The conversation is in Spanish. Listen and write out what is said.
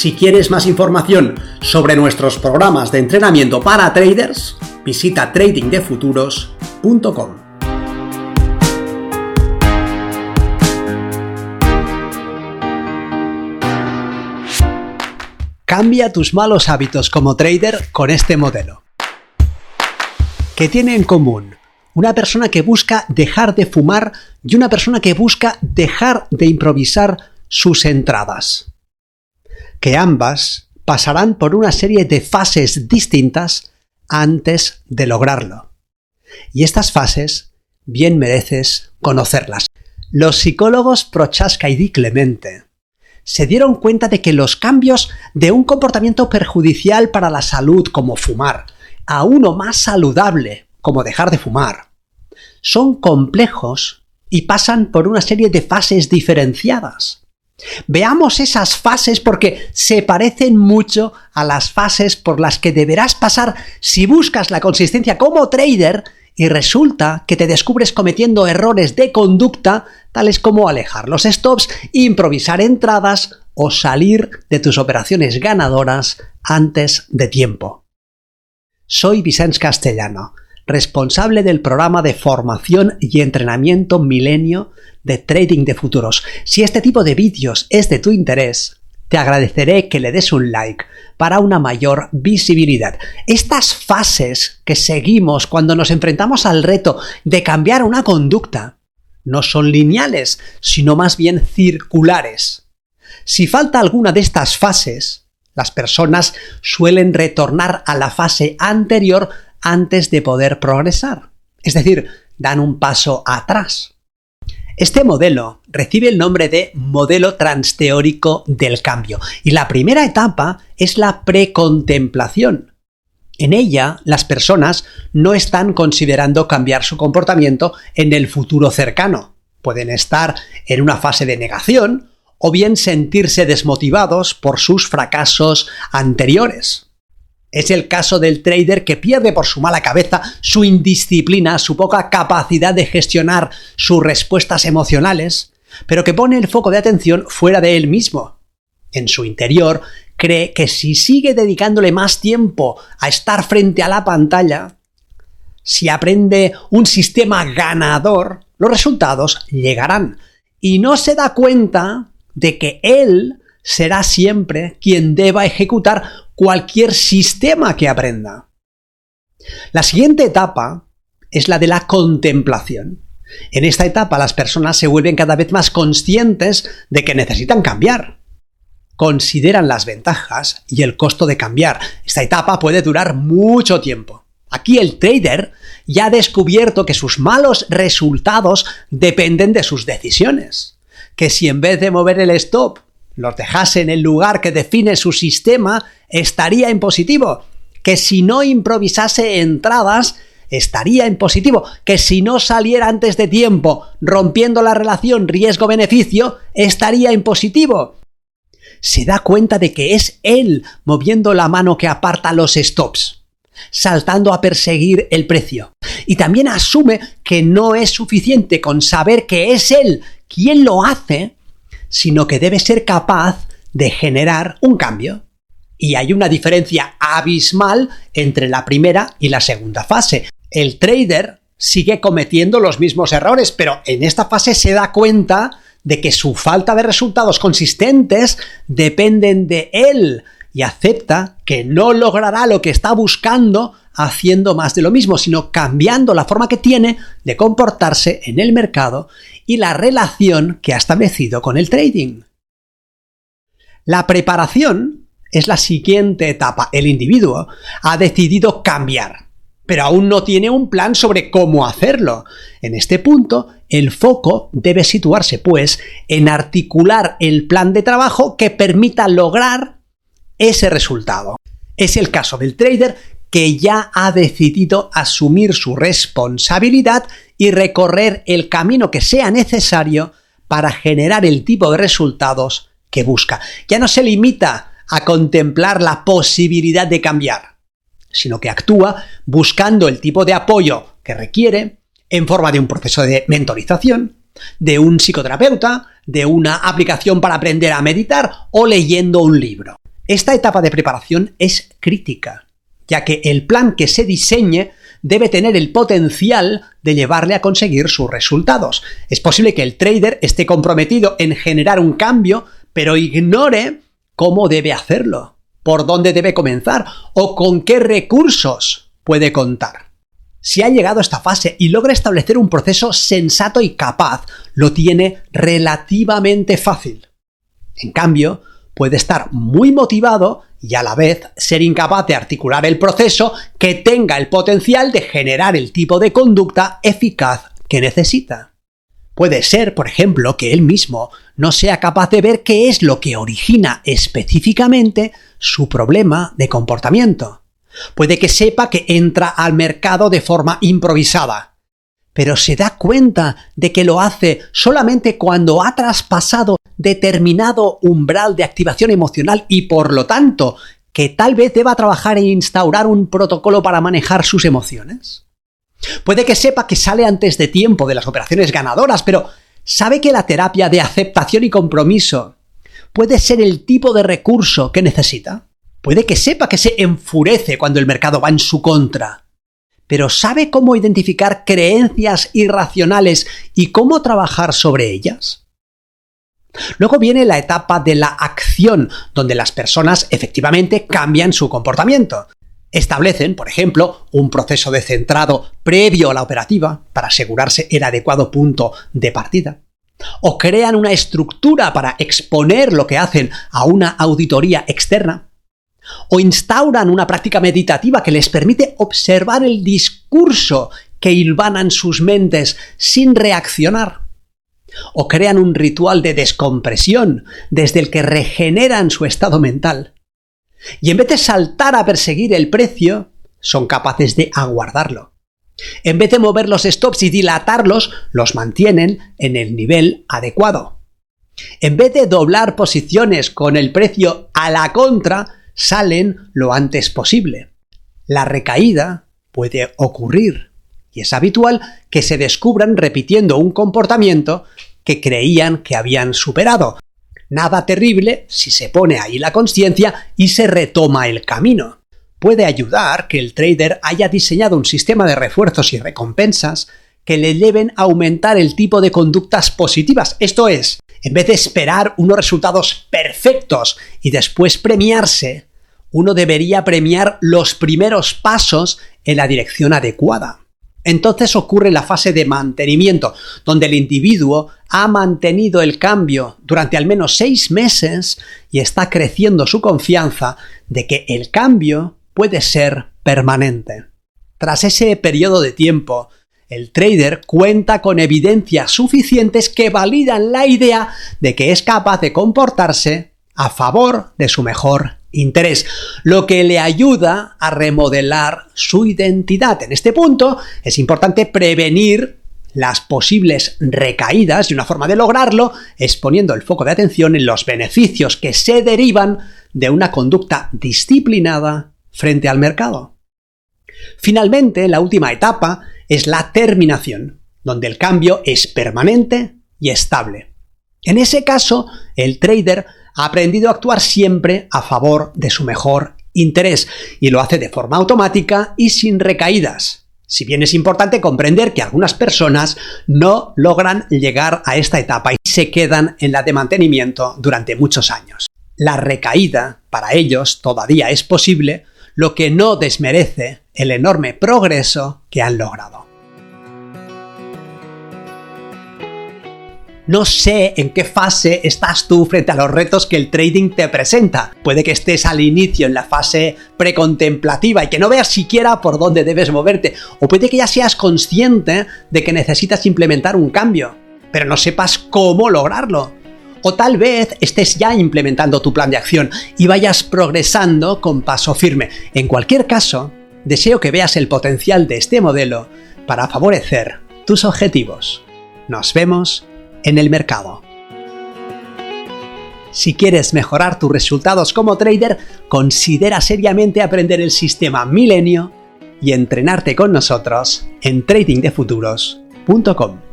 Si quieres más información sobre nuestros programas de entrenamiento para traders, visita tradingdefuturos.com. Cambia tus malos hábitos como trader con este modelo. ¿Qué tiene en común una persona que busca dejar de fumar y una persona que busca dejar de improvisar sus entradas? Que ambas pasarán por una serie de fases distintas antes de lograrlo. Y estas fases bien mereces conocerlas. Los psicólogos Prochaska y Di Clemente se dieron cuenta de que los cambios de un comportamiento perjudicial para la salud como fumar a uno más saludable como dejar de fumar son complejos y pasan por una serie de fases diferenciadas. Veamos esas fases porque se parecen mucho a las fases por las que deberás pasar si buscas la consistencia como trader y resulta que te descubres cometiendo errores de conducta tales como alejar los stops, improvisar entradas o salir de tus operaciones ganadoras antes de tiempo. Soy Vicente Castellano, responsable del programa de formación y entrenamiento milenio de trading de futuros. Si este tipo de vídeos es de tu interés, te agradeceré que le des un like para una mayor visibilidad. Estas fases que seguimos cuando nos enfrentamos al reto de cambiar una conducta no son lineales, sino más bien circulares. Si falta alguna de estas fases, las personas suelen retornar a la fase anterior antes de poder progresar. Es decir, dan un paso atrás. Este modelo recibe el nombre de modelo transteórico del cambio y la primera etapa es la precontemplación. En ella, las personas no están considerando cambiar su comportamiento en el futuro cercano. Pueden estar en una fase de negación o bien sentirse desmotivados por sus fracasos anteriores. Es el caso del trader que pierde por su mala cabeza, su indisciplina, su poca capacidad de gestionar sus respuestas emocionales, pero que pone el foco de atención fuera de él mismo. En su interior, cree que si sigue dedicándole más tiempo a estar frente a la pantalla, si aprende un sistema ganador, los resultados llegarán. Y no se da cuenta de que él será siempre quien deba ejecutar cualquier sistema que aprenda. La siguiente etapa es la de la contemplación. En esta etapa las personas se vuelven cada vez más conscientes de que necesitan cambiar. Consideran las ventajas y el costo de cambiar. Esta etapa puede durar mucho tiempo. Aquí el trader ya ha descubierto que sus malos resultados dependen de sus decisiones. Que si en vez de mover el stop los dejase en el lugar que define su sistema, estaría en positivo. Que si no improvisase entradas, estaría en positivo. Que si no saliera antes de tiempo, rompiendo la relación riesgo-beneficio, estaría en positivo. Se da cuenta de que es él moviendo la mano que aparta los stops, saltando a perseguir el precio. Y también asume que no es suficiente con saber que es él quien lo hace sino que debe ser capaz de generar un cambio. Y hay una diferencia abismal entre la primera y la segunda fase. El trader sigue cometiendo los mismos errores, pero en esta fase se da cuenta de que su falta de resultados consistentes dependen de él y acepta que no logrará lo que está buscando haciendo más de lo mismo, sino cambiando la forma que tiene de comportarse en el mercado y la relación que ha establecido con el trading. La preparación es la siguiente etapa. El individuo ha decidido cambiar, pero aún no tiene un plan sobre cómo hacerlo. En este punto, el foco debe situarse, pues, en articular el plan de trabajo que permita lograr ese resultado. Es el caso del trader que ya ha decidido asumir su responsabilidad y recorrer el camino que sea necesario para generar el tipo de resultados que busca. Ya no se limita a contemplar la posibilidad de cambiar, sino que actúa buscando el tipo de apoyo que requiere en forma de un proceso de mentorización, de un psicoterapeuta, de una aplicación para aprender a meditar o leyendo un libro. Esta etapa de preparación es crítica, ya que el plan que se diseñe debe tener el potencial de llevarle a conseguir sus resultados. Es posible que el trader esté comprometido en generar un cambio, pero ignore cómo debe hacerlo, por dónde debe comenzar o con qué recursos puede contar. Si ha llegado a esta fase y logra establecer un proceso sensato y capaz, lo tiene relativamente fácil. En cambio, puede estar muy motivado y a la vez ser incapaz de articular el proceso que tenga el potencial de generar el tipo de conducta eficaz que necesita. Puede ser, por ejemplo, que él mismo no sea capaz de ver qué es lo que origina específicamente su problema de comportamiento. Puede que sepa que entra al mercado de forma improvisada, pero se da cuenta de que lo hace solamente cuando ha traspasado determinado umbral de activación emocional y por lo tanto que tal vez deba trabajar e instaurar un protocolo para manejar sus emociones. Puede que sepa que sale antes de tiempo de las operaciones ganadoras, pero sabe que la terapia de aceptación y compromiso puede ser el tipo de recurso que necesita. Puede que sepa que se enfurece cuando el mercado va en su contra, pero ¿sabe cómo identificar creencias irracionales y cómo trabajar sobre ellas? Luego viene la etapa de la acción, donde las personas efectivamente cambian su comportamiento. Establecen, por ejemplo, un proceso de centrado previo a la operativa para asegurarse el adecuado punto de partida. O crean una estructura para exponer lo que hacen a una auditoría externa. O instauran una práctica meditativa que les permite observar el discurso que hilvanan sus mentes sin reaccionar o crean un ritual de descompresión desde el que regeneran su estado mental. Y en vez de saltar a perseguir el precio, son capaces de aguardarlo. En vez de mover los stops y dilatarlos, los mantienen en el nivel adecuado. En vez de doblar posiciones con el precio a la contra, salen lo antes posible. La recaída puede ocurrir y es habitual que se descubran repitiendo un comportamiento que creían que habían superado. Nada terrible si se pone ahí la conciencia y se retoma el camino. Puede ayudar que el trader haya diseñado un sistema de refuerzos y recompensas que le lleven a aumentar el tipo de conductas positivas. Esto es, en vez de esperar unos resultados perfectos y después premiarse, uno debería premiar los primeros pasos en la dirección adecuada. Entonces ocurre la fase de mantenimiento, donde el individuo ha mantenido el cambio durante al menos seis meses y está creciendo su confianza de que el cambio puede ser permanente. Tras ese periodo de tiempo, el trader cuenta con evidencias suficientes que validan la idea de que es capaz de comportarse a favor de su mejor interés, lo que le ayuda a remodelar su identidad. En este punto es importante prevenir las posibles recaídas y una forma de lograrlo es poniendo el foco de atención en los beneficios que se derivan de una conducta disciplinada frente al mercado. Finalmente, la última etapa es la terminación, donde el cambio es permanente y estable. En ese caso, el trader ha aprendido a actuar siempre a favor de su mejor interés y lo hace de forma automática y sin recaídas. Si bien es importante comprender que algunas personas no logran llegar a esta etapa y se quedan en la de mantenimiento durante muchos años. La recaída para ellos todavía es posible, lo que no desmerece el enorme progreso que han logrado. No sé en qué fase estás tú frente a los retos que el trading te presenta. Puede que estés al inicio en la fase precontemplativa y que no veas siquiera por dónde debes moverte. O puede que ya seas consciente de que necesitas implementar un cambio, pero no sepas cómo lograrlo. O tal vez estés ya implementando tu plan de acción y vayas progresando con paso firme. En cualquier caso, deseo que veas el potencial de este modelo para favorecer tus objetivos. Nos vemos en el mercado. Si quieres mejorar tus resultados como trader, considera seriamente aprender el sistema Milenio y entrenarte con nosotros en tradingdefuturos.com.